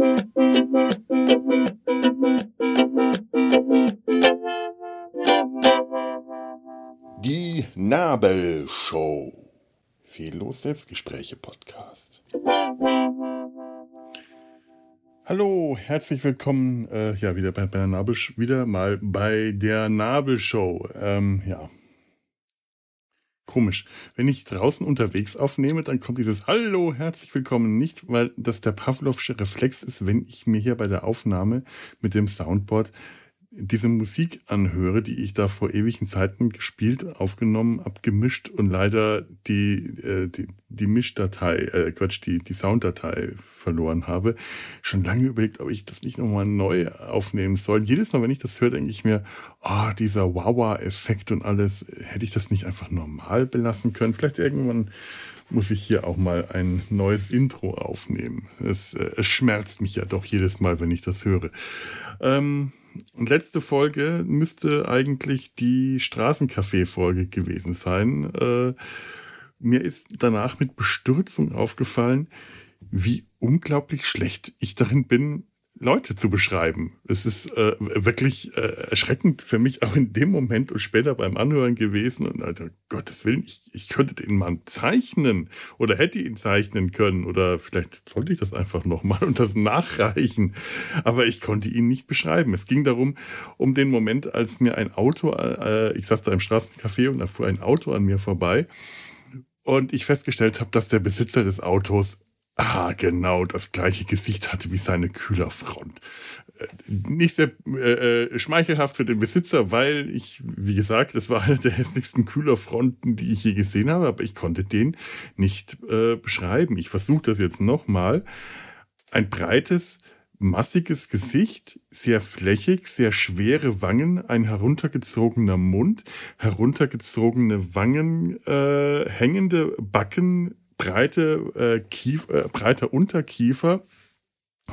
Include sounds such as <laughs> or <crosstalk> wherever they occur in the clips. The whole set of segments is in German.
Die Nabelshow. Fehllos Selbstgespräche Podcast. Hallo, herzlich willkommen. Äh, ja, wieder bei, bei der Nabel, wieder mal bei der Nabelshow. Ähm, ja. Komisch. Wenn ich draußen unterwegs aufnehme, dann kommt dieses Hallo, herzlich willkommen nicht, weil das der Pavlovsche Reflex ist, wenn ich mir hier bei der Aufnahme mit dem Soundboard diese Musik anhöre, die ich da vor ewigen Zeiten gespielt, aufgenommen, abgemischt und leider die, äh, die, die Mischdatei, äh, Quatsch, die, die Sounddatei verloren habe, schon lange überlegt, ob ich das nicht nochmal neu aufnehmen soll. Jedes Mal, wenn ich das höre, denke ich mir, oh, dieser Wawa-Effekt und alles, hätte ich das nicht einfach normal belassen können? Vielleicht irgendwann muss ich hier auch mal ein neues Intro aufnehmen. Es, äh, es schmerzt mich ja doch jedes Mal, wenn ich das höre. Ähm, letzte Folge müsste eigentlich die Straßencafé-Folge gewesen sein. Äh, mir ist danach mit Bestürzung aufgefallen, wie unglaublich schlecht ich darin bin, Leute zu beschreiben. Es ist äh, wirklich äh, erschreckend für mich auch in dem Moment und später beim Anhören gewesen. Und Alter, Gottes Willen, ich, ich könnte den Mann zeichnen oder hätte ihn zeichnen können oder vielleicht sollte ich das einfach nochmal und das nachreichen. Aber ich konnte ihn nicht beschreiben. Es ging darum, um den Moment, als mir ein Auto, äh, ich saß da im Straßencafé und da fuhr ein Auto an mir vorbei und ich festgestellt habe, dass der Besitzer des Autos Ah, genau, das gleiche Gesicht hatte wie seine Kühlerfront. Äh, nicht sehr äh, äh, schmeichelhaft für den Besitzer, weil ich, wie gesagt, es war eine der hässlichsten Kühlerfronten, die ich je gesehen habe, aber ich konnte den nicht äh, beschreiben. Ich versuche das jetzt nochmal. Ein breites, massiges Gesicht, sehr flächig, sehr schwere Wangen, ein heruntergezogener Mund, heruntergezogene Wangen, äh, hängende Backen, breite, äh, Kief, äh, breiter Unterkiefer,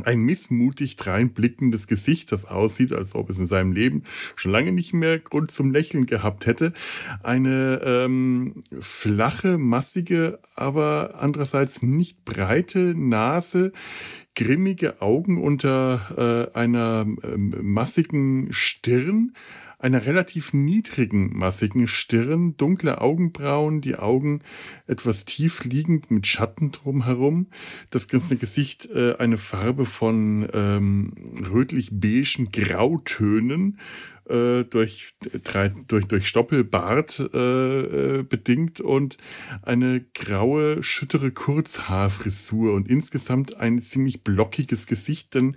ein missmutig dreinblickendes Gesicht, das aussieht, als ob es in seinem Leben schon lange nicht mehr Grund zum Lächeln gehabt hätte. Eine ähm, flache, massige, aber andererseits nicht breite Nase, grimmige Augen unter äh, einer äh, massigen Stirn, einer relativ niedrigen, massigen Stirn, dunkle Augenbrauen, die Augen etwas tief liegend mit Schatten drumherum, das ganze Gesicht äh, eine Farbe von ähm, rötlich-beigen Grautönen, äh, durch, drei, durch, durch Stoppelbart äh, äh, bedingt und eine graue, schüttere Kurzhaarfrisur und insgesamt ein ziemlich blockiges Gesicht, denn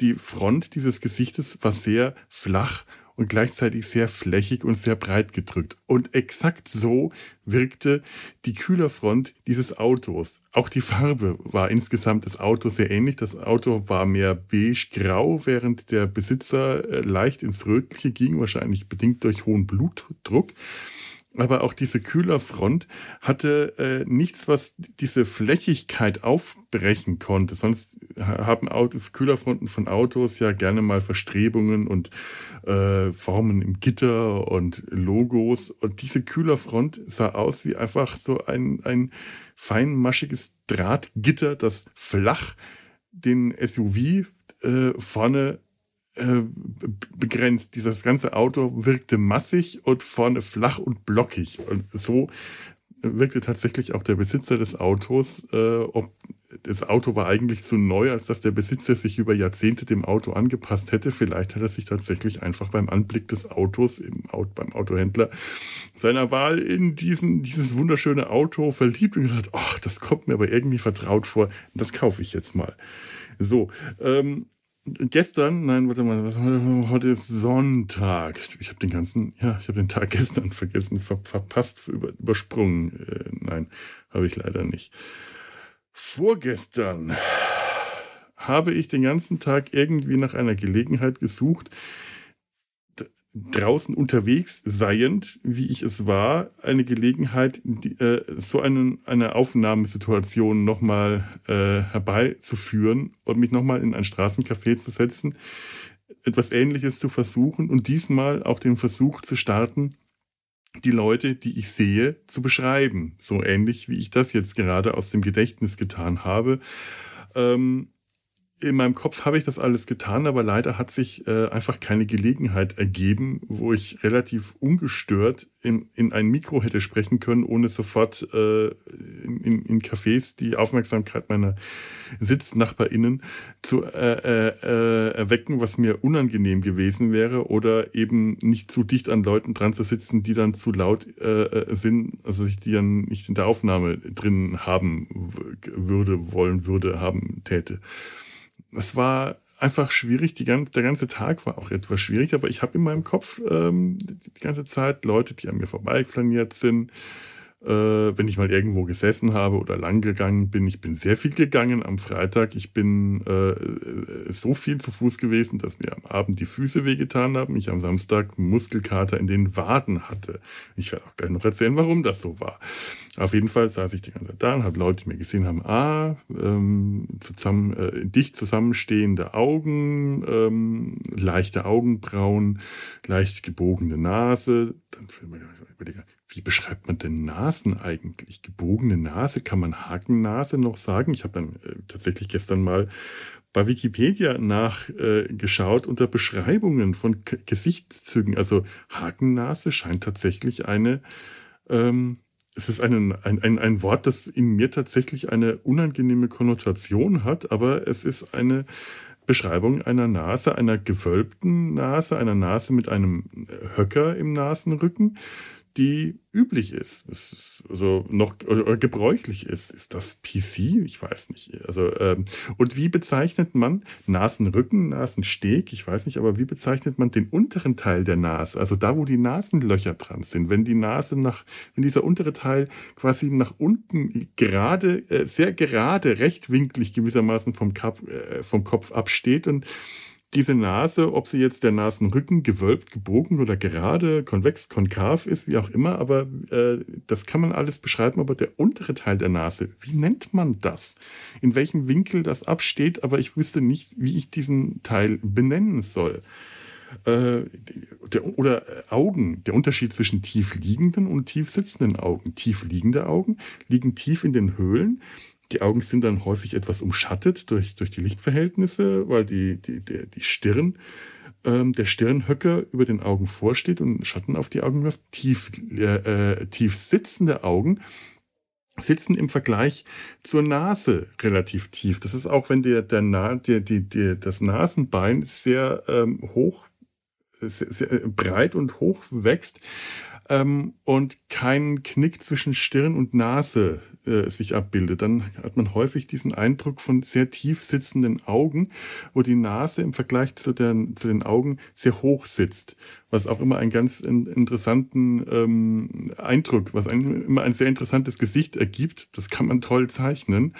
die Front dieses Gesichtes war sehr flach und gleichzeitig sehr flächig und sehr breit gedrückt. Und exakt so wirkte die Kühlerfront dieses Autos. Auch die Farbe war insgesamt das Auto sehr ähnlich. Das Auto war mehr beige-grau, während der Besitzer äh, leicht ins Rötliche ging, wahrscheinlich bedingt durch hohen Blutdruck aber auch diese Kühlerfront hatte äh, nichts, was diese Flächigkeit aufbrechen konnte. Sonst haben Autos, Kühlerfronten von Autos ja gerne mal Verstrebungen und äh, Formen im Gitter und Logos. Und diese Kühlerfront sah aus wie einfach so ein, ein feinmaschiges Drahtgitter, das flach den SUV äh, vorne äh, begrenzt. Dieses ganze Auto wirkte massig und vorne flach und blockig. Und so wirkte tatsächlich auch der Besitzer des Autos. Äh, ob das Auto war eigentlich zu neu, als dass der Besitzer sich über Jahrzehnte dem Auto angepasst hätte. Vielleicht hat er sich tatsächlich einfach beim Anblick des Autos im, beim Autohändler seiner Wahl in diesen, dieses wunderschöne Auto verliebt und gedacht, ach, das kommt mir aber irgendwie vertraut vor. Das kaufe ich jetzt mal. So, ähm, gestern, nein, warte mal, was, heute ist Sonntag. Ich habe den ganzen, ja, ich habe den Tag <laughs> gestern vergessen, ver, verpasst, über, übersprungen. Äh, nein, habe ich leider nicht. Vorgestern habe ich den ganzen Tag irgendwie nach einer Gelegenheit gesucht, draußen unterwegs seiend, wie ich es war, eine Gelegenheit, die, äh, so einen, eine Aufnahmesituation nochmal äh, herbeizuführen und mich nochmal in ein Straßencafé zu setzen, etwas Ähnliches zu versuchen und diesmal auch den Versuch zu starten, die Leute, die ich sehe, zu beschreiben. So ähnlich, wie ich das jetzt gerade aus dem Gedächtnis getan habe. Ähm, in meinem Kopf habe ich das alles getan, aber leider hat sich äh, einfach keine Gelegenheit ergeben, wo ich relativ ungestört in, in ein Mikro hätte sprechen können, ohne sofort äh, in, in Cafés die Aufmerksamkeit meiner SitznachbarInnen zu äh, äh, äh, erwecken, was mir unangenehm gewesen wäre, oder eben nicht zu dicht an Leuten dran zu sitzen, die dann zu laut äh, äh sind, also sich die dann nicht in der Aufnahme drin haben würde, wollen würde, haben täte es war einfach schwierig. Die, der ganze Tag war auch etwas schwierig, aber ich habe in meinem Kopf ähm, die ganze Zeit Leute, die an mir vorbeiflaniert sind, wenn ich mal irgendwo gesessen habe oder lang gegangen bin. Ich bin sehr viel gegangen am Freitag. Ich bin äh, so viel zu Fuß gewesen, dass mir am Abend die Füße wehgetan haben. Ich am Samstag Muskelkater in den Waden hatte. Ich werde auch gleich noch erzählen, warum das so war. Auf jeden Fall saß ich die ganze Zeit da und habe Leute, die mir gesehen haben, ah, ähm, zusammen, äh, dicht zusammenstehende Augen, ähm, leichte Augenbrauen, leicht gebogene Nase. Dann überlegen, wie beschreibt man denn Nasen eigentlich? Gebogene Nase, kann man Hakennase noch sagen? Ich habe dann äh, tatsächlich gestern mal bei Wikipedia nachgeschaut äh, unter Beschreibungen von K Gesichtszügen. Also Hakennase scheint tatsächlich eine, ähm, es ist ein, ein, ein, ein Wort, das in mir tatsächlich eine unangenehme Konnotation hat, aber es ist eine Beschreibung einer Nase, einer gewölbten Nase, einer Nase mit einem Höcker im Nasenrücken, die üblich ist, ist also noch gebräuchlich ist. Ist das PC? Ich weiß nicht. Also ähm, und wie bezeichnet man Nasenrücken, Nasensteg? Ich weiß nicht, aber wie bezeichnet man den unteren Teil der Nase? Also da, wo die Nasenlöcher dran sind, wenn die Nase nach, wenn dieser untere Teil quasi nach unten gerade, äh, sehr gerade, rechtwinklig gewissermaßen vom, Kap, äh, vom Kopf absteht und diese Nase, ob sie jetzt der Nasenrücken gewölbt, gebogen oder gerade, konvex, konkav ist, wie auch immer, aber äh, das kann man alles beschreiben, aber der untere Teil der Nase, wie nennt man das? In welchem Winkel das absteht, aber ich wüsste nicht, wie ich diesen Teil benennen soll. Äh, der, oder Augen, der Unterschied zwischen tief liegenden und tief sitzenden Augen. Tief liegende Augen liegen tief in den Höhlen die Augen sind dann häufig etwas umschattet durch, durch die Lichtverhältnisse, weil die, die, die, die Stirn, ähm, der Stirnhöcker über den Augen vorsteht und Schatten auf die Augen wirft. Tief, äh, äh, tief sitzende Augen sitzen im Vergleich zur Nase relativ tief. Das ist auch, wenn der, der, Na, der, die, der, das Nasenbein sehr ähm, hoch, sehr, sehr breit und hoch wächst ähm, und kein Knick zwischen Stirn und Nase äh, sich abbildet, dann hat man häufig diesen Eindruck von sehr tief sitzenden Augen, wo die Nase im Vergleich zu, der, zu den Augen sehr hoch sitzt, was auch immer einen ganz in, interessanten ähm, Eindruck, was ein, immer ein sehr interessantes Gesicht ergibt. Das kann man toll zeichnen.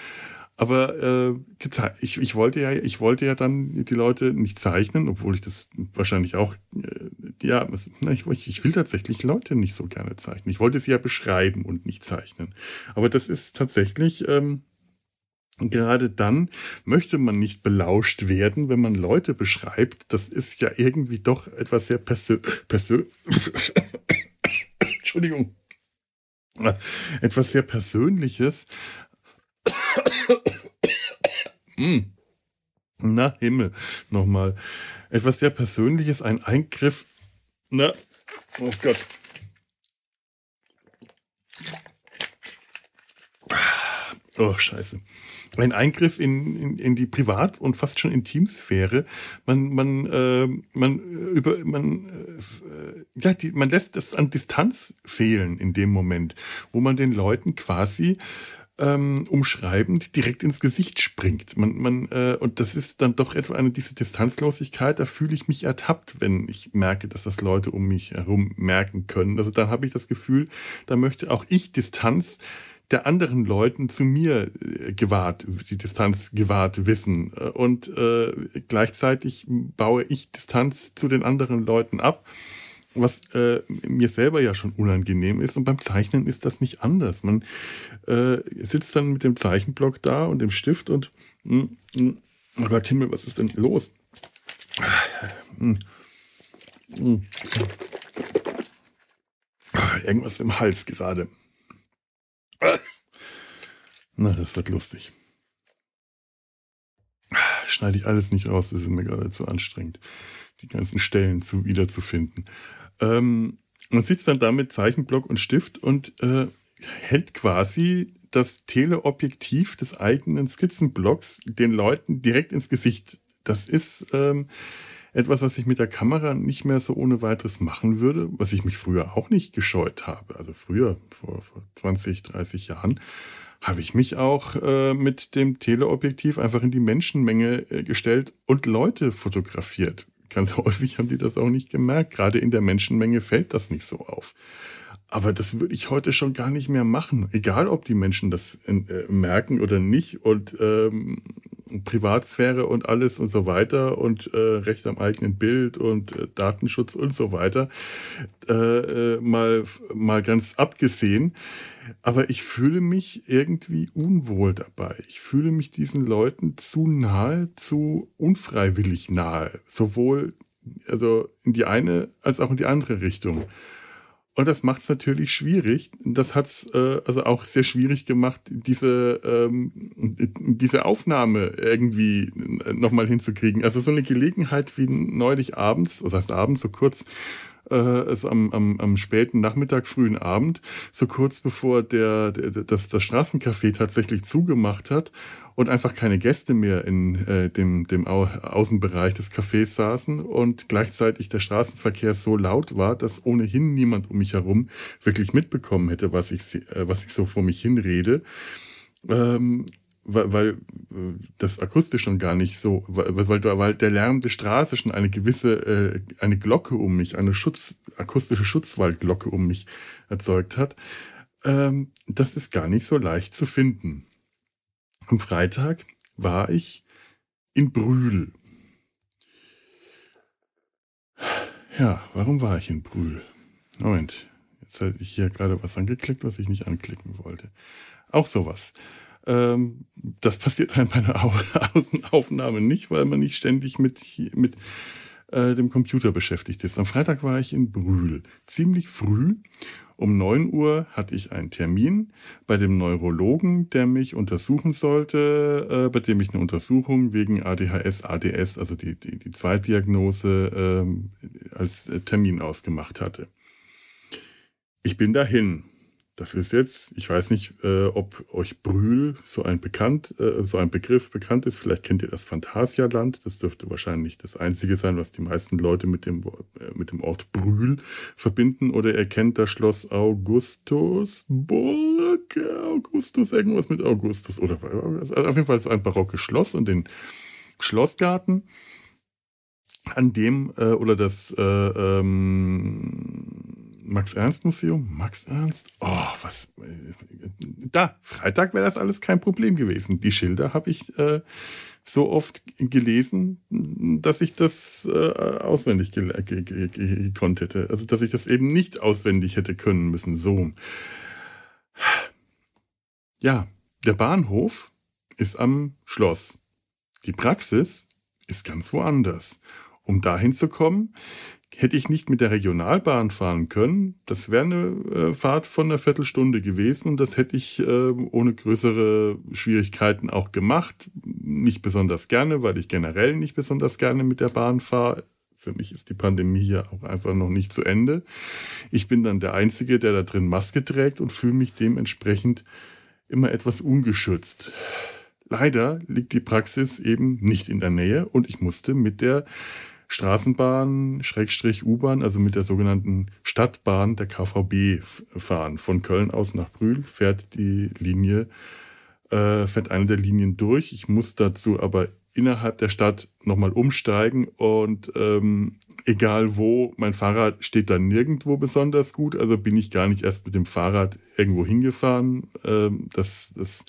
Aber äh, ich, ich, wollte ja, ich wollte ja dann die Leute nicht zeichnen, obwohl ich das wahrscheinlich auch, äh, ja, ich, ich will tatsächlich Leute nicht so gerne zeichnen. Ich wollte sie ja beschreiben und nicht zeichnen. Aber das ist tatsächlich, ähm, gerade dann möchte man nicht belauscht werden, wenn man Leute beschreibt. Das ist ja irgendwie doch etwas sehr persö persö <coughs> Entschuldigung. Etwas sehr Persönliches, <coughs> Na, Himmel, nochmal. Etwas sehr Persönliches, ein Eingriff. Na, oh Gott. Oh, scheiße. Ein Eingriff in, in, in die Privat- und fast schon Intimsphäre. Man, man, äh, man, über, man, äh, ja, die, man lässt es an Distanz fehlen in dem Moment, wo man den Leuten quasi ähm, umschreiben, die direkt ins Gesicht springt. Man, man, äh, und das ist dann doch etwa eine diese Distanzlosigkeit, da fühle ich mich ertappt, wenn ich merke, dass das Leute um mich herum merken können. Also dann habe ich das Gefühl, da möchte auch ich Distanz der anderen Leuten zu mir äh, gewahrt, die Distanz gewahrt wissen. Und äh, gleichzeitig baue ich Distanz zu den anderen Leuten ab was äh, mir selber ja schon unangenehm ist. Und beim Zeichnen ist das nicht anders. Man äh, sitzt dann mit dem Zeichenblock da und dem Stift und mh, hm, mh, hm, oh Gott, Himmel, was ist denn los? Mh, hm, ah, irgendwas im Hals gerade. Na, das wird lustig. Schneide ich alles nicht raus, das ist mir gerade zu anstrengend, die ganzen Stellen zu wiederzufinden. Ähm, man sitzt dann da mit Zeichenblock und Stift und äh, hält quasi das Teleobjektiv des eigenen Skizzenblocks den Leuten direkt ins Gesicht. Das ist ähm, etwas, was ich mit der Kamera nicht mehr so ohne weiteres machen würde, was ich mich früher auch nicht gescheut habe. Also früher, vor, vor 20, 30 Jahren, habe ich mich auch äh, mit dem Teleobjektiv einfach in die Menschenmenge äh, gestellt und Leute fotografiert. Ganz <laughs> häufig haben die das auch nicht gemerkt. Gerade in der Menschenmenge fällt das nicht so auf. Aber das würde ich heute schon gar nicht mehr machen. Egal, ob die Menschen das äh, merken oder nicht. Und ähm, Privatsphäre und alles und so weiter und äh, Recht am eigenen Bild und äh, Datenschutz und so weiter. Äh, äh, mal, mal ganz abgesehen. Aber ich fühle mich irgendwie unwohl dabei. Ich fühle mich diesen Leuten zu nahe, zu unfreiwillig nahe. Sowohl also in die eine als auch in die andere Richtung. Und das macht es natürlich schwierig. Das hat es äh, also auch sehr schwierig gemacht, diese, ähm, diese Aufnahme irgendwie nochmal hinzukriegen. Also so eine Gelegenheit wie neulich abends, was heißt abends, so kurz äh, also am, am, am späten Nachmittag, frühen Abend, so kurz bevor der, der das, das Straßencafé tatsächlich zugemacht hat und einfach keine Gäste mehr in äh, dem, dem Au Außenbereich des Cafés saßen und gleichzeitig der Straßenverkehr so laut war, dass ohnehin niemand um mich herum wirklich mitbekommen hätte, was ich, äh, was ich so vor mich hinrede. Ähm, weil, weil äh, das akustisch schon gar nicht so, weil, weil, weil der Lärm der Straße schon eine gewisse, äh, eine Glocke um mich, eine Schutz, akustische Schutzwaldglocke um mich erzeugt hat. Ähm, das ist gar nicht so leicht zu finden. Am Freitag war ich in Brühl. Ja, warum war ich in Brühl? Moment, jetzt hatte ich hier gerade was angeklickt, was ich nicht anklicken wollte. Auch sowas. Ähm, das passiert halt bei einer <laughs> Außenaufnahme nicht, weil man nicht ständig mit, mit äh, dem Computer beschäftigt ist. Am Freitag war ich in Brühl. Ziemlich früh. Um 9 Uhr hatte ich einen Termin bei dem Neurologen, der mich untersuchen sollte, äh, bei dem ich eine Untersuchung wegen ADHS, ADS, also die, die, die Zweitdiagnose, äh, als Termin ausgemacht hatte. Ich bin dahin. Das ist jetzt, ich weiß nicht, äh, ob euch Brühl so ein bekannt, äh, so ein Begriff bekannt ist. Vielleicht kennt ihr das Phantasialand. Das dürfte wahrscheinlich das einzige sein, was die meisten Leute mit dem, äh, mit dem Ort Brühl verbinden. Oder ihr kennt das Schloss Augustusburg, Augustus, irgendwas mit Augustus. Oder also auf jeden Fall ist ein barockes Schloss und den Schlossgarten an dem äh, oder das äh, ähm, Max-Ernst-Museum? Max Ernst? Oh, was? Da, Freitag wäre das alles kein Problem gewesen. Die Schilder habe ich äh, so oft gelesen, dass ich das äh, auswendig gekonnt hätte. Also, dass ich das eben nicht auswendig hätte können müssen. So. Ja, der Bahnhof ist am Schloss. Die Praxis ist ganz woanders. Um dahin zu kommen, hätte ich nicht mit der Regionalbahn fahren können, das wäre eine äh, Fahrt von einer Viertelstunde gewesen und das hätte ich äh, ohne größere Schwierigkeiten auch gemacht. Nicht besonders gerne, weil ich generell nicht besonders gerne mit der Bahn fahre. Für mich ist die Pandemie ja auch einfach noch nicht zu Ende. Ich bin dann der Einzige, der da drin Maske trägt und fühle mich dementsprechend immer etwas ungeschützt. Leider liegt die Praxis eben nicht in der Nähe und ich musste mit der Straßenbahn, Schrägstrich U-Bahn, also mit der sogenannten Stadtbahn der KVB fahren. Von Köln aus nach Brühl fährt die Linie, äh, fährt eine der Linien durch. Ich muss dazu aber innerhalb der Stadt nochmal umsteigen und ähm, egal wo, mein Fahrrad steht da nirgendwo besonders gut, also bin ich gar nicht erst mit dem Fahrrad irgendwo hingefahren. Ähm, das, das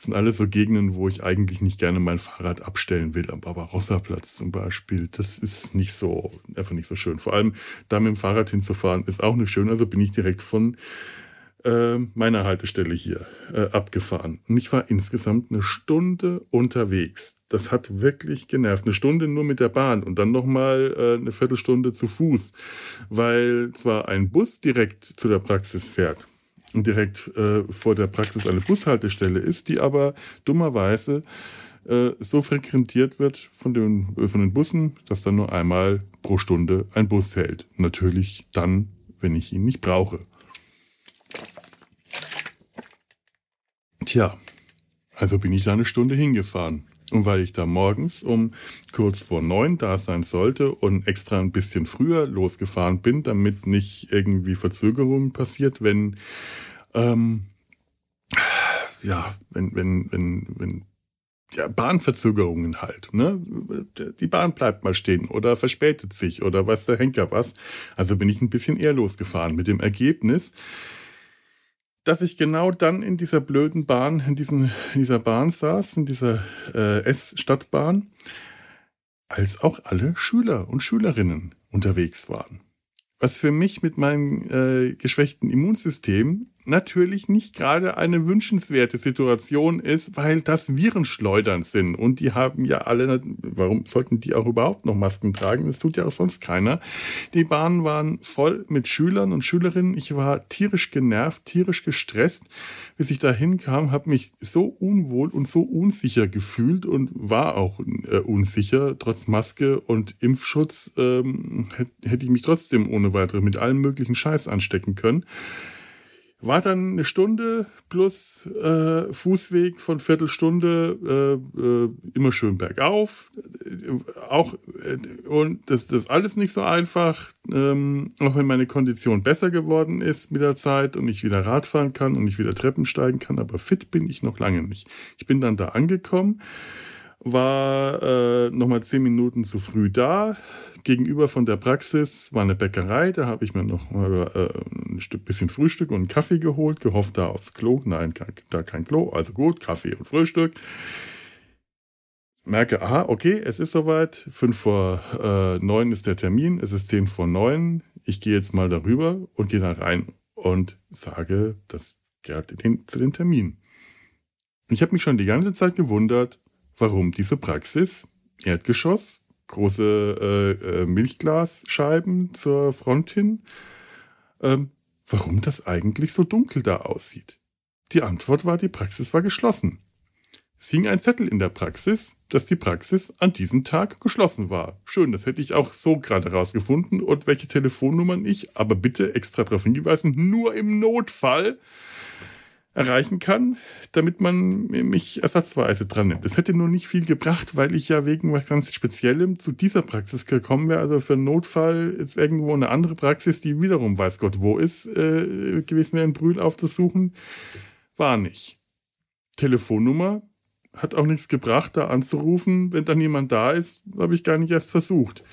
das sind alles so Gegenden, wo ich eigentlich nicht gerne mein Fahrrad abstellen will. Am Barbarossa-Platz zum Beispiel. Das ist nicht so, einfach nicht so schön. Vor allem da mit dem Fahrrad hinzufahren ist auch nicht schön. Also bin ich direkt von äh, meiner Haltestelle hier äh, abgefahren. Und ich war insgesamt eine Stunde unterwegs. Das hat wirklich genervt. Eine Stunde nur mit der Bahn und dann nochmal äh, eine Viertelstunde zu Fuß, weil zwar ein Bus direkt zu der Praxis fährt, direkt äh, vor der Praxis eine Bushaltestelle ist, die aber dummerweise äh, so frequentiert wird von den, äh, von den Bussen, dass dann nur einmal pro Stunde ein Bus hält. Natürlich dann, wenn ich ihn nicht brauche. Tja, also bin ich da eine Stunde hingefahren. Und weil ich da morgens um kurz vor neun da sein sollte und extra ein bisschen früher losgefahren bin, damit nicht irgendwie Verzögerungen passiert, wenn ähm, ja, wenn, wenn, wenn, wenn ja, Bahnverzögerungen halt. Ne? Die Bahn bleibt mal stehen oder verspätet sich oder weiß der Henker was. Also bin ich ein bisschen eher losgefahren mit dem Ergebnis, dass ich genau dann in dieser blöden Bahn, in, diesen, in dieser Bahn saß, in dieser äh, S-Stadtbahn, als auch alle Schüler und Schülerinnen unterwegs waren. Was für mich mit meinem äh, geschwächten Immunsystem natürlich nicht gerade eine wünschenswerte Situation ist, weil das Virenschleudern sind. Und die haben ja alle, warum sollten die auch überhaupt noch Masken tragen? Das tut ja auch sonst keiner. Die Bahnen waren voll mit Schülern und Schülerinnen. Ich war tierisch genervt, tierisch gestresst, bis ich da hinkam, habe mich so unwohl und so unsicher gefühlt und war auch äh, unsicher. Trotz Maske und Impfschutz ähm, hätte ich mich trotzdem ohne weitere mit allem möglichen Scheiß anstecken können. War dann eine Stunde plus äh, Fußweg von Viertelstunde, äh, äh, immer schön bergauf. Äh, auch, äh, und das, das ist alles nicht so einfach, ähm, auch wenn meine Kondition besser geworden ist mit der Zeit und ich wieder Radfahren kann und ich wieder Treppen steigen kann, aber fit bin ich noch lange nicht. Ich bin dann da angekommen, war äh, nochmal zehn Minuten zu früh da, gegenüber von der Praxis war eine Bäckerei, da habe ich mir noch mal äh, ein Stück bisschen Frühstück und einen Kaffee geholt, gehofft da aufs Klo. Nein, da kein Klo, also gut, Kaffee und Frühstück. Merke, aha, okay, es ist soweit. Fünf vor äh, neun ist der Termin, es ist zehn vor neun. Ich gehe jetzt mal darüber und gehe da rein und sage, das gehört zu den Terminen. Ich habe mich schon die ganze Zeit gewundert, warum diese Praxis Erdgeschoss große äh, äh, Milchglasscheiben zur Front hin. Ähm, warum das eigentlich so dunkel da aussieht? Die Antwort war, die Praxis war geschlossen. Es hing ein Zettel in der Praxis, dass die Praxis an diesem Tag geschlossen war. Schön, das hätte ich auch so gerade rausgefunden und welche Telefonnummern ich, aber bitte extra darauf hingewiesen, nur im Notfall erreichen kann, damit man mich ersatzweise dran nimmt. Das hätte nur nicht viel gebracht, weil ich ja wegen was ganz Speziellem zu dieser Praxis gekommen wäre. Also für einen Notfall jetzt irgendwo eine andere Praxis, die wiederum weiß Gott wo ist, äh, gewesen wäre, in Brühl aufzusuchen. War nicht. Telefonnummer hat auch nichts gebracht, da anzurufen. Wenn dann jemand da ist, habe ich gar nicht erst versucht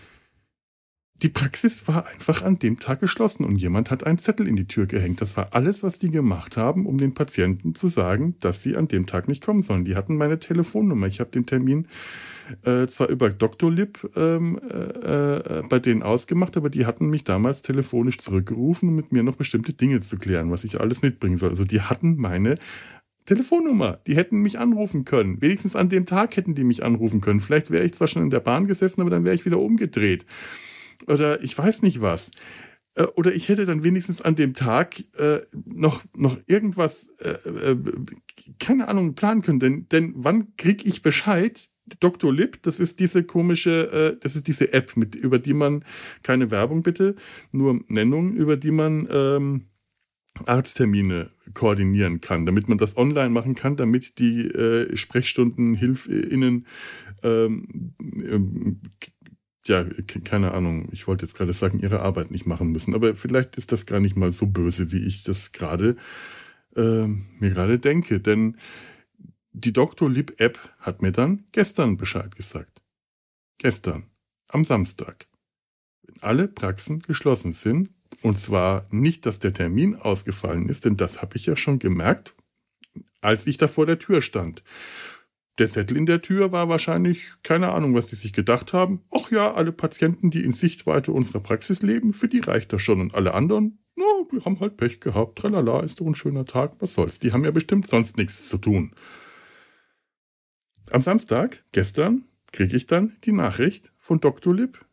die Praxis war einfach an dem Tag geschlossen und jemand hat einen Zettel in die Tür gehängt. Das war alles, was die gemacht haben, um den Patienten zu sagen, dass sie an dem Tag nicht kommen sollen. Die hatten meine Telefonnummer. Ich habe den Termin äh, zwar über. Lip ähm, äh, äh, bei denen ausgemacht, aber die hatten mich damals telefonisch zurückgerufen, um mit mir noch bestimmte Dinge zu klären, was ich alles mitbringen soll. Also die hatten meine Telefonnummer. Die hätten mich anrufen können. Wenigstens an dem Tag hätten die mich anrufen können. Vielleicht wäre ich zwar schon in der Bahn gesessen, aber dann wäre ich wieder umgedreht oder ich weiß nicht was. Äh, oder ich hätte dann wenigstens an dem Tag äh, noch, noch irgendwas, äh, äh, keine Ahnung, planen können. Denn, denn wann kriege ich Bescheid? Dr. Lip, das ist diese komische, äh, das ist diese App, mit, über die man, keine Werbung bitte, nur Nennung, über die man ähm, Arzttermine koordinieren kann, damit man das online machen kann, damit die äh, Sprechstundenhilfinnen ähm, ähm ja, keine Ahnung, ich wollte jetzt gerade sagen, ihre Arbeit nicht machen müssen. Aber vielleicht ist das gar nicht mal so böse, wie ich das gerade äh, mir gerade denke. Denn die Dr. Lib App hat mir dann gestern Bescheid gesagt. Gestern, am Samstag. Wenn alle Praxen geschlossen sind, und zwar nicht, dass der Termin ausgefallen ist, denn das habe ich ja schon gemerkt, als ich da vor der Tür stand. Der Zettel in der Tür war wahrscheinlich keine Ahnung, was die sich gedacht haben. Ach ja, alle Patienten, die in Sichtweite unserer Praxis leben, für die reicht das schon. Und alle anderen, na, no, die haben halt Pech gehabt. Tralala, ist doch ein schöner Tag. Was soll's? Die haben ja bestimmt sonst nichts zu tun. Am Samstag, gestern, kriege ich dann die Nachricht von Dr. Lipp,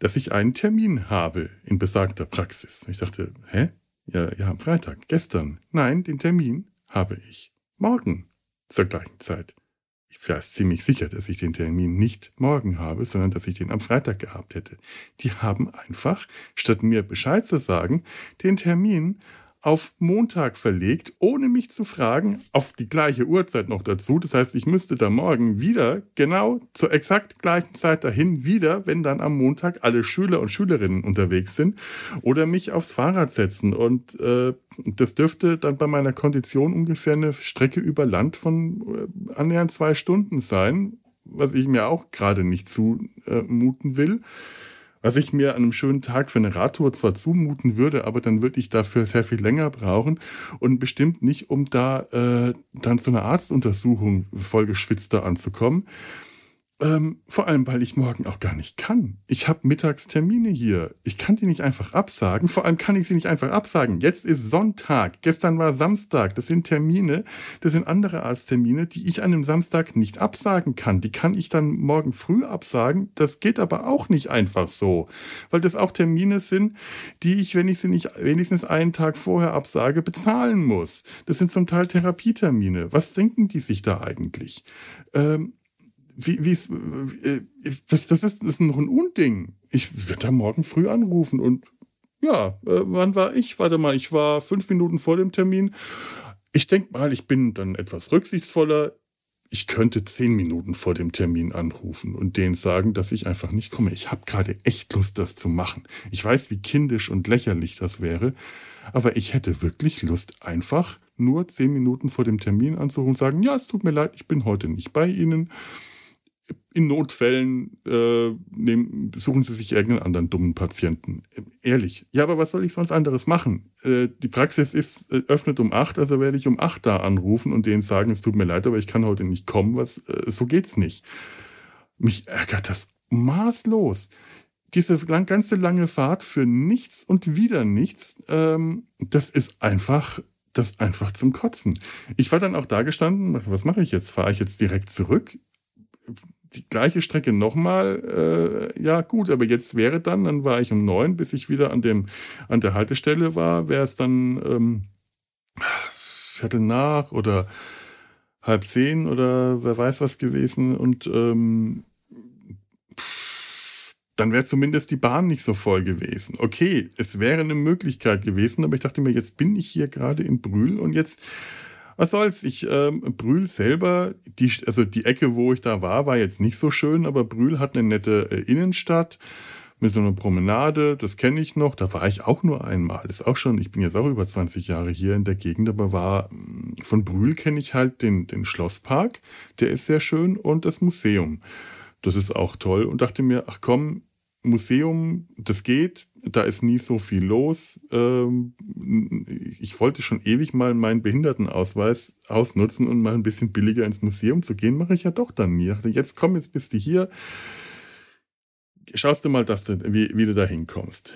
dass ich einen Termin habe in besagter Praxis. Ich dachte, hä? Ja, ja, am Freitag, gestern. Nein, den Termin habe ich morgen zur gleichen Zeit. Ich war ziemlich sicher, dass ich den Termin nicht morgen habe, sondern dass ich den am Freitag gehabt hätte. Die haben einfach, statt mir Bescheid zu sagen, den Termin auf Montag verlegt, ohne mich zu fragen, auf die gleiche Uhrzeit noch dazu. Das heißt, ich müsste da morgen wieder genau zur exakt gleichen Zeit dahin wieder, wenn dann am Montag alle Schüler und Schülerinnen unterwegs sind, oder mich aufs Fahrrad setzen. Und äh, das dürfte dann bei meiner Kondition ungefähr eine Strecke über Land von äh, annähernd zwei Stunden sein, was ich mir auch gerade nicht zumuten will was ich mir an einem schönen Tag für eine Radtour zwar zumuten würde, aber dann würde ich dafür sehr viel länger brauchen und bestimmt nicht, um da äh, dann zu einer Arztuntersuchung vollgeschwitzter anzukommen. Ähm, vor allem, weil ich morgen auch gar nicht kann. Ich habe Mittagstermine hier. Ich kann die nicht einfach absagen. Vor allem kann ich sie nicht einfach absagen. Jetzt ist Sonntag. Gestern war Samstag. Das sind Termine, das sind andere Arzttermine, die ich an einem Samstag nicht absagen kann. Die kann ich dann morgen früh absagen. Das geht aber auch nicht einfach so. Weil das auch Termine sind, die ich, wenn ich sie nicht wenigstens einen Tag vorher absage, bezahlen muss. Das sind zum Teil Therapietermine. Was denken die sich da eigentlich? Ähm, wie, wie ist, äh, das, das, ist, das ist noch ein Unding. Ich werde da morgen früh anrufen und ja, äh, wann war ich? Warte mal, ich war fünf Minuten vor dem Termin. Ich denke mal, ich bin dann etwas rücksichtsvoller. Ich könnte zehn Minuten vor dem Termin anrufen und denen sagen, dass ich einfach nicht komme. Ich habe gerade echt Lust, das zu machen. Ich weiß, wie kindisch und lächerlich das wäre, aber ich hätte wirklich Lust, einfach nur zehn Minuten vor dem Termin anzurufen und sagen, ja, es tut mir leid, ich bin heute nicht bei Ihnen in Notfällen äh, nehmen, suchen Sie sich irgendeinen anderen dummen Patienten. Ehrlich. Ja, aber was soll ich sonst anderes machen? Äh, die Praxis ist äh, öffnet um acht, also werde ich um acht da anrufen und denen sagen, es tut mir leid, aber ich kann heute nicht kommen. Was, äh, so geht's nicht. Mich ärgert das maßlos. Diese lang, ganze lange Fahrt für nichts und wieder nichts, ähm, das ist einfach das einfach zum Kotzen. Ich war dann auch da gestanden, was mache ich jetzt? Fahre ich jetzt direkt zurück? Die gleiche Strecke nochmal, äh, ja gut, aber jetzt wäre dann, dann war ich um neun, bis ich wieder an, dem, an der Haltestelle war, wäre es dann ähm, Viertel nach oder halb zehn oder wer weiß was gewesen und ähm, dann wäre zumindest die Bahn nicht so voll gewesen. Okay, es wäre eine Möglichkeit gewesen, aber ich dachte mir, jetzt bin ich hier gerade in Brühl und jetzt was soll's, ich ähm, Brühl selber, die, also die Ecke, wo ich da war, war jetzt nicht so schön, aber Brühl hat eine nette äh, Innenstadt mit so einer Promenade, das kenne ich noch, da war ich auch nur einmal, ist auch schon, ich bin jetzt auch über 20 Jahre hier in der Gegend, aber war, mm, von Brühl kenne ich halt den, den Schlosspark, der ist sehr schön und das Museum. Das ist auch toll. Und dachte mir, ach komm, Museum, das geht, da ist nie so viel los. Ähm, ich wollte schon ewig mal meinen Behindertenausweis ausnutzen und mal ein bisschen billiger ins Museum zu gehen, mache ich ja doch dann nie. Jetzt komm, jetzt bist du hier. Schaust du mal, dass du, wie, wie du da hinkommst.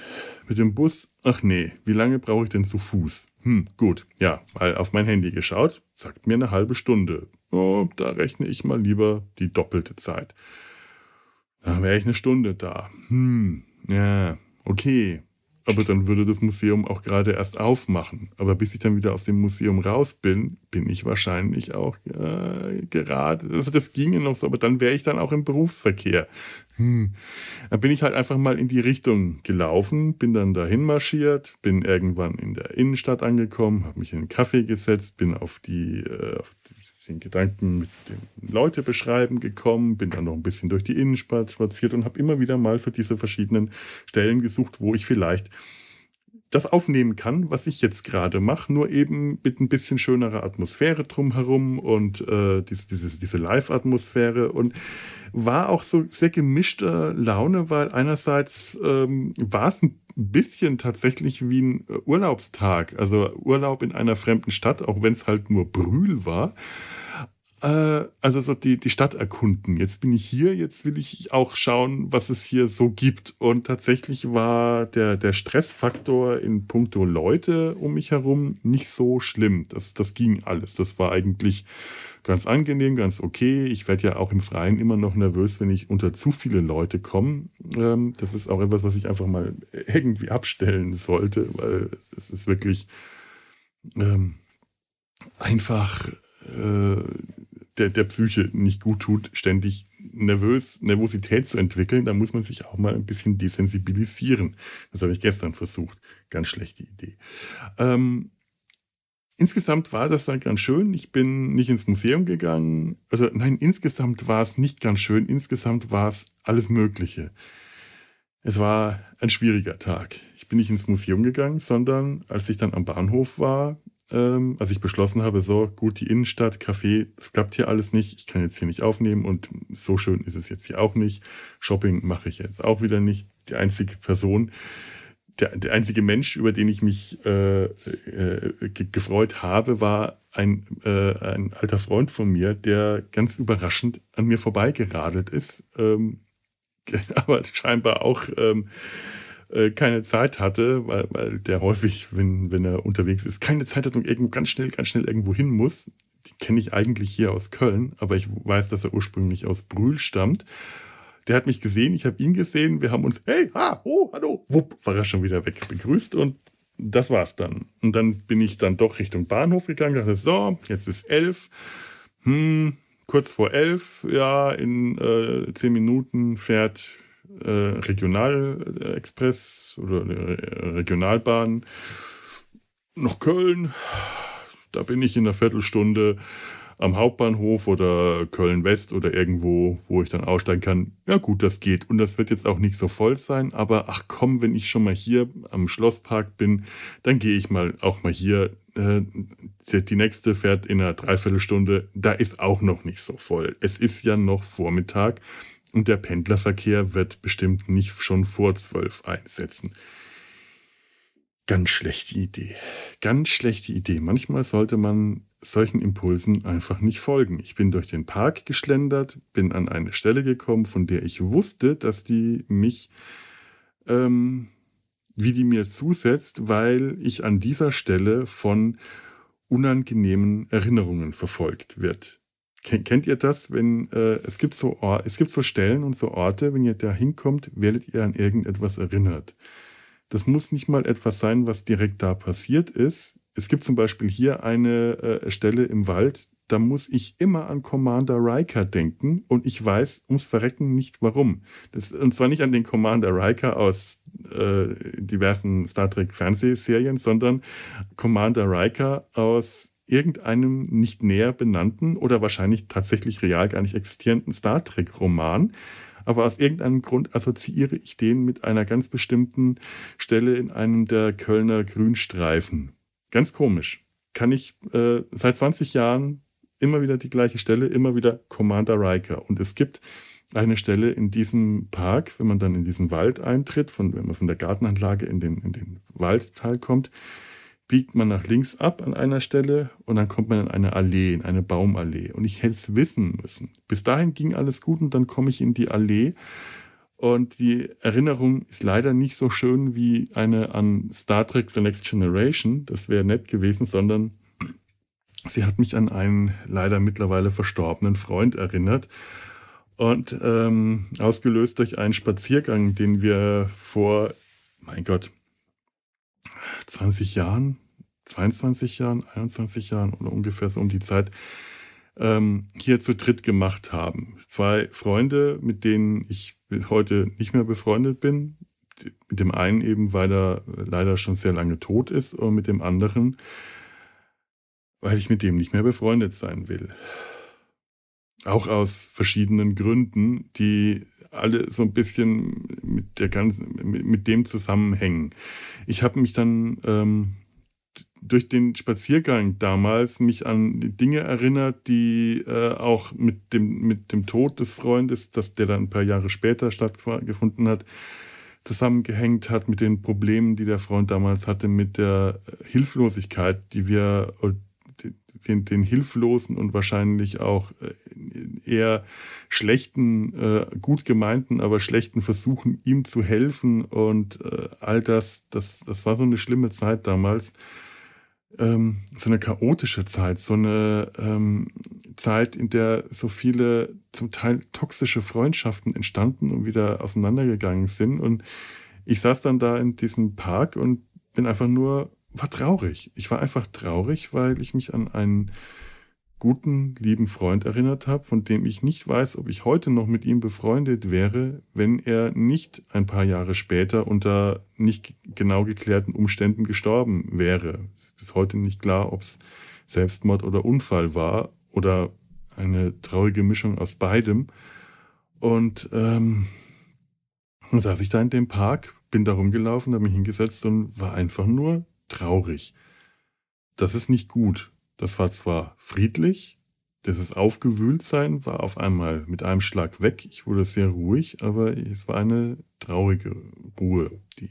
Mit dem Bus, ach nee, wie lange brauche ich denn zu Fuß? Hm, gut, ja, mal auf mein Handy geschaut, sagt mir eine halbe Stunde. Oh, da rechne ich mal lieber die doppelte Zeit. Da wäre ich eine Stunde da. Hm, ja, okay. Aber dann würde das Museum auch gerade erst aufmachen. Aber bis ich dann wieder aus dem Museum raus bin, bin ich wahrscheinlich auch äh, gerade. Also das ginge noch so, aber dann wäre ich dann auch im Berufsverkehr. Hm. Dann bin ich halt einfach mal in die Richtung gelaufen, bin dann dahin marschiert, bin irgendwann in der Innenstadt angekommen, habe mich in den Kaffee gesetzt, bin auf die, äh, auf die den Gedanken mit dem Leute beschreiben gekommen, bin dann noch ein bisschen durch die Innenstadt spaziert und habe immer wieder mal so diese verschiedenen Stellen gesucht, wo ich vielleicht das aufnehmen kann, was ich jetzt gerade mache, nur eben mit ein bisschen schönerer Atmosphäre drumherum und äh, diese, diese, diese Live-Atmosphäre und war auch so sehr gemischter Laune, weil einerseits ähm, war es ein bisschen tatsächlich wie ein Urlaubstag, also Urlaub in einer fremden Stadt, auch wenn es halt nur Brühl war äh, also so die, die Stadt erkunden. Jetzt bin ich hier, jetzt will ich auch schauen, was es hier so gibt. Und tatsächlich war der, der Stressfaktor in puncto Leute um mich herum nicht so schlimm. Das, das ging alles. Das war eigentlich ganz angenehm, ganz okay. Ich werde ja auch im Freien immer noch nervös, wenn ich unter zu viele Leute komme. Ähm, das ist auch etwas, was ich einfach mal irgendwie abstellen sollte, weil es ist wirklich ähm, einfach äh, der, der Psyche nicht gut tut, ständig nervös, Nervosität zu entwickeln. Da muss man sich auch mal ein bisschen desensibilisieren. Das habe ich gestern versucht. Ganz schlechte Idee. Ähm, insgesamt war das dann ganz schön. Ich bin nicht ins Museum gegangen. Also nein, insgesamt war es nicht ganz schön. Insgesamt war es alles Mögliche. Es war ein schwieriger Tag. Ich bin nicht ins Museum gegangen, sondern als ich dann am Bahnhof war, ähm, als ich beschlossen habe, so gut, die Innenstadt, Café, das klappt hier alles nicht. Ich kann jetzt hier nicht aufnehmen und so schön ist es jetzt hier auch nicht. Shopping mache ich jetzt auch wieder nicht. Die einzige Person, der, der einzige Mensch, über den ich mich äh, äh, gefreut habe, war ein, äh, ein alter Freund von mir, der ganz überraschend an mir vorbeigeradelt ist, ähm, <laughs> aber scheinbar auch ähm, äh, keine Zeit hatte, weil, weil der häufig, wenn, wenn er unterwegs ist, keine Zeit hat und irgendwo ganz schnell, ganz schnell irgendwo hin muss. Die kenne ich eigentlich hier aus Köln, aber ich weiß, dass er ursprünglich aus Brühl stammt. Der hat mich gesehen, ich habe ihn gesehen, wir haben uns, hey, ha, oh, hallo, wupp, war er schon wieder weg, begrüßt und das war's dann. Und dann bin ich dann doch Richtung Bahnhof gegangen, dachte, so, jetzt ist elf, hm, kurz vor elf, ja, in äh, zehn Minuten fährt äh, Regionalexpress oder Regionalbahn nach Köln. Da bin ich in einer Viertelstunde am Hauptbahnhof oder Köln West oder irgendwo, wo ich dann aussteigen kann. Ja gut, das geht. Und das wird jetzt auch nicht so voll sein, aber ach komm, wenn ich schon mal hier am Schlosspark bin, dann gehe ich mal auch mal hier. Äh, die nächste fährt in einer Dreiviertelstunde. Da ist auch noch nicht so voll. Es ist ja noch Vormittag und der Pendlerverkehr wird bestimmt nicht schon vor zwölf einsetzen. Ganz schlechte Idee. Ganz schlechte Idee. Manchmal sollte man solchen Impulsen einfach nicht folgen. Ich bin durch den Park geschlendert, bin an eine Stelle gekommen, von der ich wusste, dass die mich, ähm, wie die mir zusetzt, weil ich an dieser Stelle von unangenehmen Erinnerungen verfolgt wird. Kennt ihr das, wenn äh, es gibt so es gibt so Stellen und so Orte, wenn ihr da hinkommt, werdet ihr an irgendetwas erinnert. Das muss nicht mal etwas sein, was direkt da passiert ist. Es gibt zum Beispiel hier eine äh, Stelle im Wald, da muss ich immer an Commander Riker denken und ich weiß ums Verrecken nicht warum. Das, und zwar nicht an den Commander Riker aus äh, diversen Star Trek Fernsehserien, sondern Commander Riker aus irgendeinem nicht näher benannten oder wahrscheinlich tatsächlich real gar nicht existierenden Star Trek Roman. Aber aus irgendeinem Grund assoziiere ich den mit einer ganz bestimmten Stelle in einem der Kölner Grünstreifen. Ganz komisch. Kann ich äh, seit 20 Jahren immer wieder die gleiche Stelle, immer wieder Commander Riker. Und es gibt eine Stelle in diesem Park, wenn man dann in diesen Wald eintritt, von, wenn man von der Gartenanlage in den, in den Waldteil kommt, biegt man nach links ab an einer Stelle und dann kommt man in eine Allee, in eine Baumallee. Und ich hätte es wissen müssen. Bis dahin ging alles gut und dann komme ich in die Allee und die Erinnerung ist leider nicht so schön wie eine an Star Trek The Next Generation. Das wäre nett gewesen, sondern sie hat mich an einen leider mittlerweile verstorbenen Freund erinnert. Und ähm, ausgelöst durch einen Spaziergang, den wir vor, mein Gott, 20 Jahren, 22 Jahren, 21 Jahren oder ungefähr so um die Zeit ähm, hier zu dritt gemacht haben. Zwei Freunde, mit denen ich heute nicht mehr befreundet bin. Mit dem einen eben, weil er leider schon sehr lange tot ist, und mit dem anderen, weil ich mit dem nicht mehr befreundet sein will. Auch aus verschiedenen Gründen, die alle so ein bisschen mit der ganzen, mit, dem zusammenhängen. Ich habe mich dann ähm, durch den Spaziergang damals mich an Dinge erinnert, die äh, auch mit dem, mit dem Tod des Freundes, dass der dann ein paar Jahre später stattgefunden hat, zusammengehängt hat mit den Problemen, die der Freund damals hatte, mit der Hilflosigkeit, die wir den, den hilflosen und wahrscheinlich auch äh, eher schlechten, äh, gut gemeinten, aber schlechten Versuchen, ihm zu helfen und äh, all das, das, das war so eine schlimme Zeit damals. Ähm, so eine chaotische Zeit, so eine ähm, Zeit, in der so viele zum Teil toxische Freundschaften entstanden und wieder auseinandergegangen sind. Und ich saß dann da in diesem Park und bin einfach nur war traurig. Ich war einfach traurig, weil ich mich an einen guten, lieben Freund erinnert habe, von dem ich nicht weiß, ob ich heute noch mit ihm befreundet wäre, wenn er nicht ein paar Jahre später unter nicht genau geklärten Umständen gestorben wäre. Es ist bis heute nicht klar, ob es Selbstmord oder Unfall war oder eine traurige Mischung aus beidem. Und ähm, dann saß ich da in dem Park, bin da rumgelaufen, habe mich hingesetzt und war einfach nur traurig. Das ist nicht gut. Das war zwar friedlich, dieses Aufgewühltsein war auf einmal mit einem Schlag weg. Ich wurde sehr ruhig, aber es war eine traurige Ruhe, die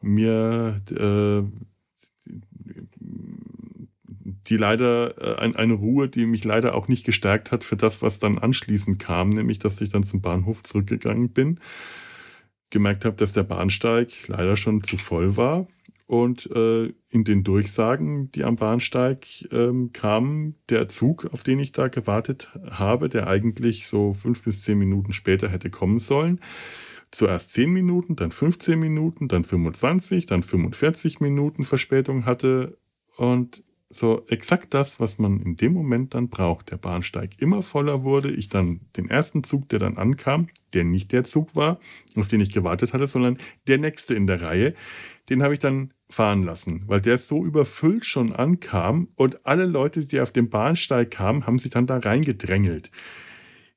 mir äh, die leider äh, eine Ruhe, die mich leider auch nicht gestärkt hat für das, was dann anschließend kam, nämlich dass ich dann zum Bahnhof zurückgegangen bin, gemerkt habe, dass der Bahnsteig leider schon zu voll war und äh, in den Durchsagen, die am Bahnsteig ähm, kamen, der Zug, auf den ich da gewartet habe, der eigentlich so fünf bis zehn Minuten später hätte kommen sollen, zuerst 10 Minuten, dann 15 Minuten, dann 25, dann 45 Minuten Verspätung hatte und so exakt das, was man in dem Moment dann braucht. Der Bahnsteig immer voller wurde. Ich dann den ersten Zug, der dann ankam, der nicht der Zug war, auf den ich gewartet hatte, sondern der nächste in der Reihe, den habe ich dann fahren lassen, weil der so überfüllt schon ankam und alle Leute, die auf dem Bahnsteig kamen, haben sich dann da reingedrängelt.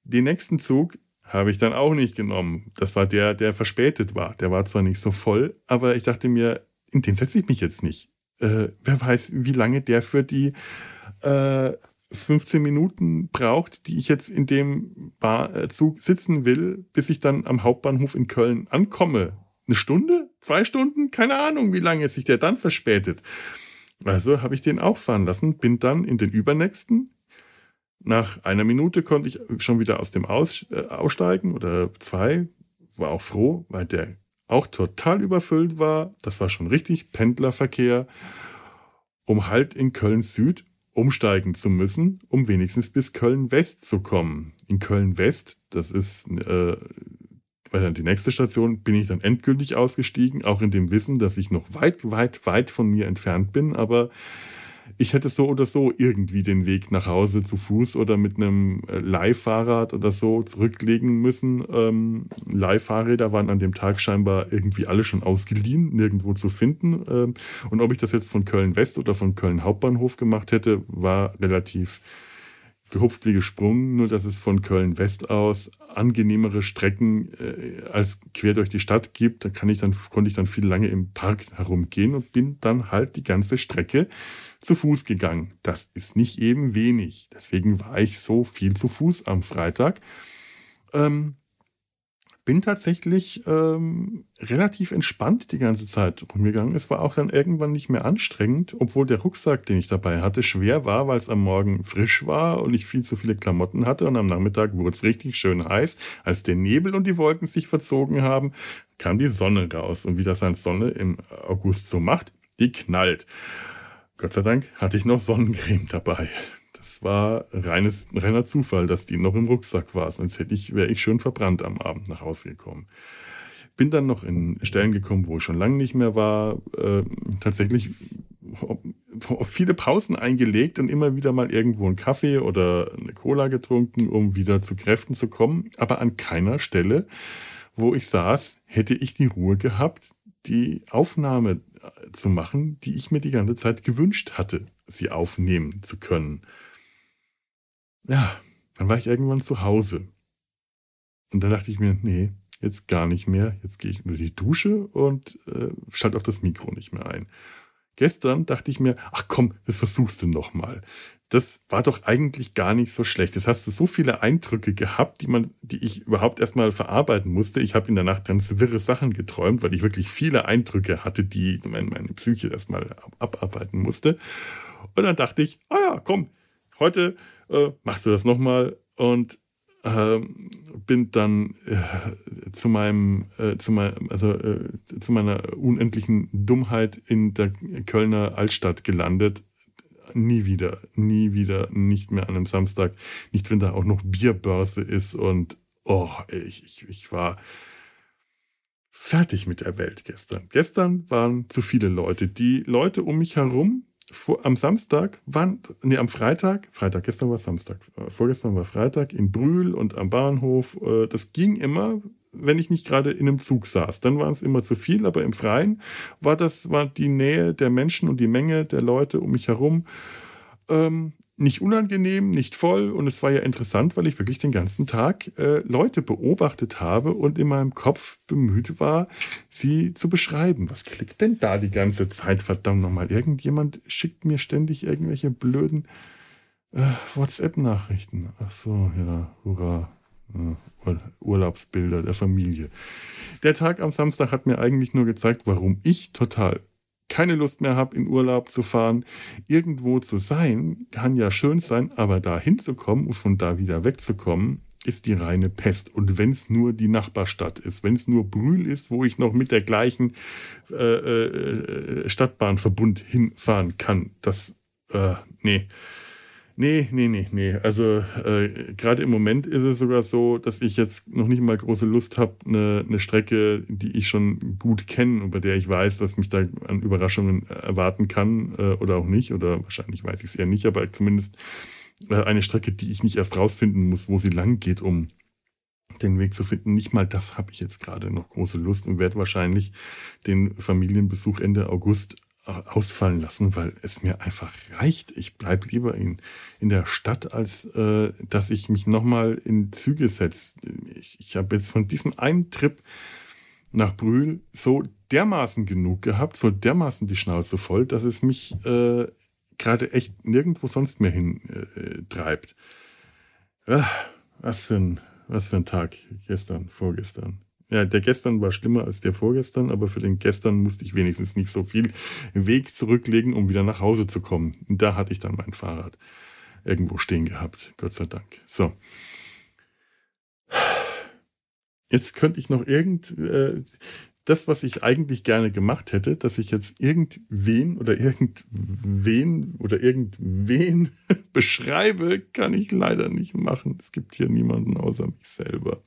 Den nächsten Zug habe ich dann auch nicht genommen. Das war der, der verspätet war. Der war zwar nicht so voll, aber ich dachte mir, in den setze ich mich jetzt nicht äh, wer weiß, wie lange der für die äh, 15 Minuten braucht, die ich jetzt in dem Bar Zug sitzen will, bis ich dann am Hauptbahnhof in Köln ankomme. Eine Stunde? Zwei Stunden? Keine Ahnung, wie lange sich der dann verspätet. Also habe ich den auch fahren lassen, bin dann in den übernächsten. Nach einer Minute konnte ich schon wieder aus dem Aus, äh, aussteigen oder zwei. War auch froh, weil der auch total überfüllt war. Das war schon richtig Pendlerverkehr, um halt in Köln Süd umsteigen zu müssen, um wenigstens bis Köln West zu kommen. In Köln West, das ist äh, weil dann die nächste Station bin ich dann endgültig ausgestiegen, auch in dem Wissen, dass ich noch weit, weit, weit von mir entfernt bin, aber ich hätte so oder so irgendwie den Weg nach Hause zu Fuß oder mit einem äh, Leihfahrrad oder so zurücklegen müssen. Ähm, Leihfahrräder waren an dem Tag scheinbar irgendwie alle schon ausgeliehen, nirgendwo zu finden. Ähm, und ob ich das jetzt von Köln West oder von Köln Hauptbahnhof gemacht hätte, war relativ gehupft wie gesprungen, nur dass es von Köln West aus angenehmere Strecken äh, als quer durch die Stadt gibt. Da kann ich dann, konnte ich dann viel lange im Park herumgehen und bin dann halt die ganze Strecke zu Fuß gegangen. Das ist nicht eben wenig. Deswegen war ich so viel zu Fuß am Freitag. Ähm, bin tatsächlich ähm, relativ entspannt die ganze Zeit rumgegangen. Es war auch dann irgendwann nicht mehr anstrengend, obwohl der Rucksack, den ich dabei hatte, schwer war, weil es am Morgen frisch war und ich viel zu viele Klamotten hatte. Und am Nachmittag wurde es richtig schön heiß. Als der Nebel und die Wolken sich verzogen haben, kam die Sonne raus. Und wie das an Sonne im August so macht, die knallt. Gott sei Dank hatte ich noch Sonnencreme dabei. Das war reines, reiner Zufall, dass die noch im Rucksack war. Sonst hätte ich, wäre ich schön verbrannt am Abend nach Hause gekommen. Bin dann noch in Stellen gekommen, wo ich schon lange nicht mehr war. Äh, tatsächlich viele Pausen eingelegt und immer wieder mal irgendwo einen Kaffee oder eine Cola getrunken, um wieder zu Kräften zu kommen. Aber an keiner Stelle, wo ich saß, hätte ich die Ruhe gehabt, die Aufnahme zu machen, die ich mir die ganze Zeit gewünscht hatte, sie aufnehmen zu können. Ja, dann war ich irgendwann zu Hause. Und dann dachte ich mir, nee, jetzt gar nicht mehr. Jetzt gehe ich unter die Dusche und äh, schalte auch das Mikro nicht mehr ein. Gestern dachte ich mir, ach komm, das versuchst du nochmal. Das war doch eigentlich gar nicht so schlecht. Jetzt hast du so viele Eindrücke gehabt, die man, die ich überhaupt erstmal verarbeiten musste. Ich habe in der Nacht ganz wirre Sachen geträumt, weil ich wirklich viele Eindrücke hatte, die meine Psyche erstmal abarbeiten musste. Und dann dachte ich, ah ja, komm, heute äh, machst du das nochmal und äh, bin dann äh, zu meinem, äh, zu meinem, also äh, zu meiner unendlichen Dummheit in der Kölner Altstadt gelandet. Nie wieder, nie wieder, nicht mehr an einem Samstag, nicht wenn da auch noch Bierbörse ist und oh, ich, ich, ich war fertig mit der Welt gestern. Gestern waren zu viele Leute. Die Leute um mich herum vor, am Samstag waren, nee, am Freitag, Freitag, gestern war Samstag, äh, vorgestern war Freitag in Brühl und am Bahnhof. Äh, das ging immer, wenn ich nicht gerade in einem Zug saß. Dann waren es immer zu viel, aber im Freien war das, war die Nähe der Menschen und die Menge der Leute um mich herum ähm, nicht unangenehm, nicht voll und es war ja interessant, weil ich wirklich den ganzen Tag äh, Leute beobachtet habe und in meinem Kopf bemüht war, sie zu beschreiben. Was klickt denn da die ganze Zeit? Verdammt nochmal, irgendjemand schickt mir ständig irgendwelche blöden äh, WhatsApp-Nachrichten. Ach so, ja, hurra. Äh, Urlaubsbilder der Familie. Der Tag am Samstag hat mir eigentlich nur gezeigt, warum ich total keine Lust mehr habe, in Urlaub zu fahren. Irgendwo zu sein, kann ja schön sein, aber da hinzukommen und von da wieder wegzukommen, ist die reine Pest. Und wenn es nur die Nachbarstadt ist, wenn es nur Brühl ist, wo ich noch mit der gleichen äh, äh, Stadtbahnverbund hinfahren kann, das, äh, nee. Nee, nee, nee, nee. Also äh, gerade im Moment ist es sogar so, dass ich jetzt noch nicht mal große Lust habe, eine, eine Strecke, die ich schon gut kenne und bei der ich weiß, was mich da an Überraschungen erwarten kann äh, oder auch nicht. Oder wahrscheinlich weiß ich es eher nicht, aber zumindest äh, eine Strecke, die ich nicht erst rausfinden muss, wo sie lang geht, um den Weg zu finden. Nicht mal das habe ich jetzt gerade noch große Lust und werde wahrscheinlich den Familienbesuch Ende August ausfallen lassen, weil es mir einfach reicht. Ich bleibe lieber in, in der Stadt, als äh, dass ich mich nochmal in Züge setze. Ich, ich habe jetzt von diesem einen Trip nach Brühl so dermaßen genug gehabt, so dermaßen die Schnauze voll, dass es mich äh, gerade echt nirgendwo sonst mehr hin äh, treibt. Ach, was, für ein, was für ein Tag gestern, vorgestern. Ja, der gestern war schlimmer als der vorgestern, aber für den gestern musste ich wenigstens nicht so viel Weg zurücklegen, um wieder nach Hause zu kommen. Und da hatte ich dann mein Fahrrad irgendwo stehen gehabt. Gott sei Dank. So. Jetzt könnte ich noch irgend, äh, das, was ich eigentlich gerne gemacht hätte, dass ich jetzt irgendwen oder irgendwen oder irgendwen <laughs> beschreibe, kann ich leider nicht machen. Es gibt hier niemanden außer mich selber.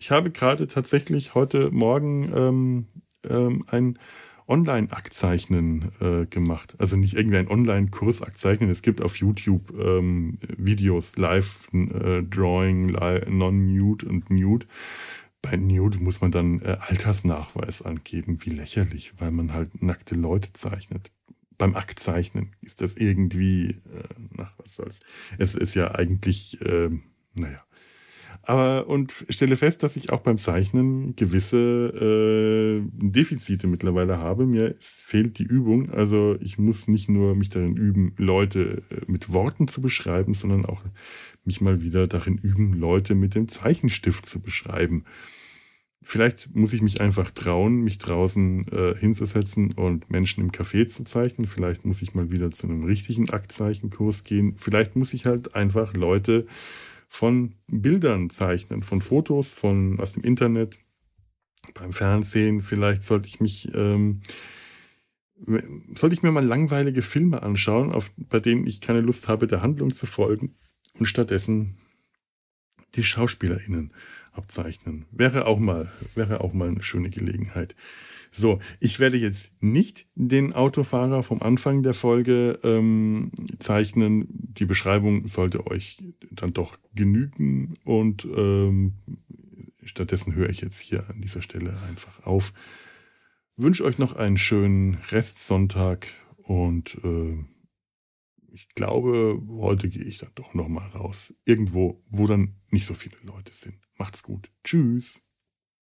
Ich habe gerade tatsächlich heute Morgen ähm, ähm, ein Online-Aktzeichnen äh, gemacht. Also nicht irgendein Online-Kurs-Aktzeichnen. Es gibt auf YouTube ähm, Videos, Live-Drawing, äh, Non-Nude und Nude. Bei Nude muss man dann äh, Altersnachweis angeben. Wie lächerlich, weil man halt nackte Leute zeichnet. Beim Aktzeichnen ist das irgendwie, äh, nach was soll's. Es ist ja eigentlich, äh, naja, aber und stelle fest, dass ich auch beim Zeichnen gewisse äh, Defizite mittlerweile habe. Mir fehlt die Übung. Also ich muss nicht nur mich darin üben, Leute äh, mit Worten zu beschreiben, sondern auch mich mal wieder darin üben, Leute mit dem Zeichenstift zu beschreiben. Vielleicht muss ich mich einfach trauen, mich draußen äh, hinzusetzen und Menschen im Café zu zeichnen. Vielleicht muss ich mal wieder zu einem richtigen Aktzeichenkurs gehen. Vielleicht muss ich halt einfach Leute von Bildern zeichnen, von Fotos von aus dem Internet, beim Fernsehen. Vielleicht sollte ich mich, ähm, sollte ich mir mal langweilige Filme anschauen, auf, bei denen ich keine Lust habe, der Handlung zu folgen und stattdessen die SchauspielerInnen abzeichnen. Wäre auch mal, wäre auch mal eine schöne Gelegenheit. So, ich werde jetzt nicht den Autofahrer vom Anfang der Folge ähm, zeichnen. Die Beschreibung sollte euch dann doch genügen und ähm, stattdessen höre ich jetzt hier an dieser Stelle einfach auf. Wünsche euch noch einen schönen Restsonntag und äh, ich glaube, heute gehe ich dann doch noch mal raus. Irgendwo, wo dann nicht so viele Leute sind. Macht's gut. Tschüss.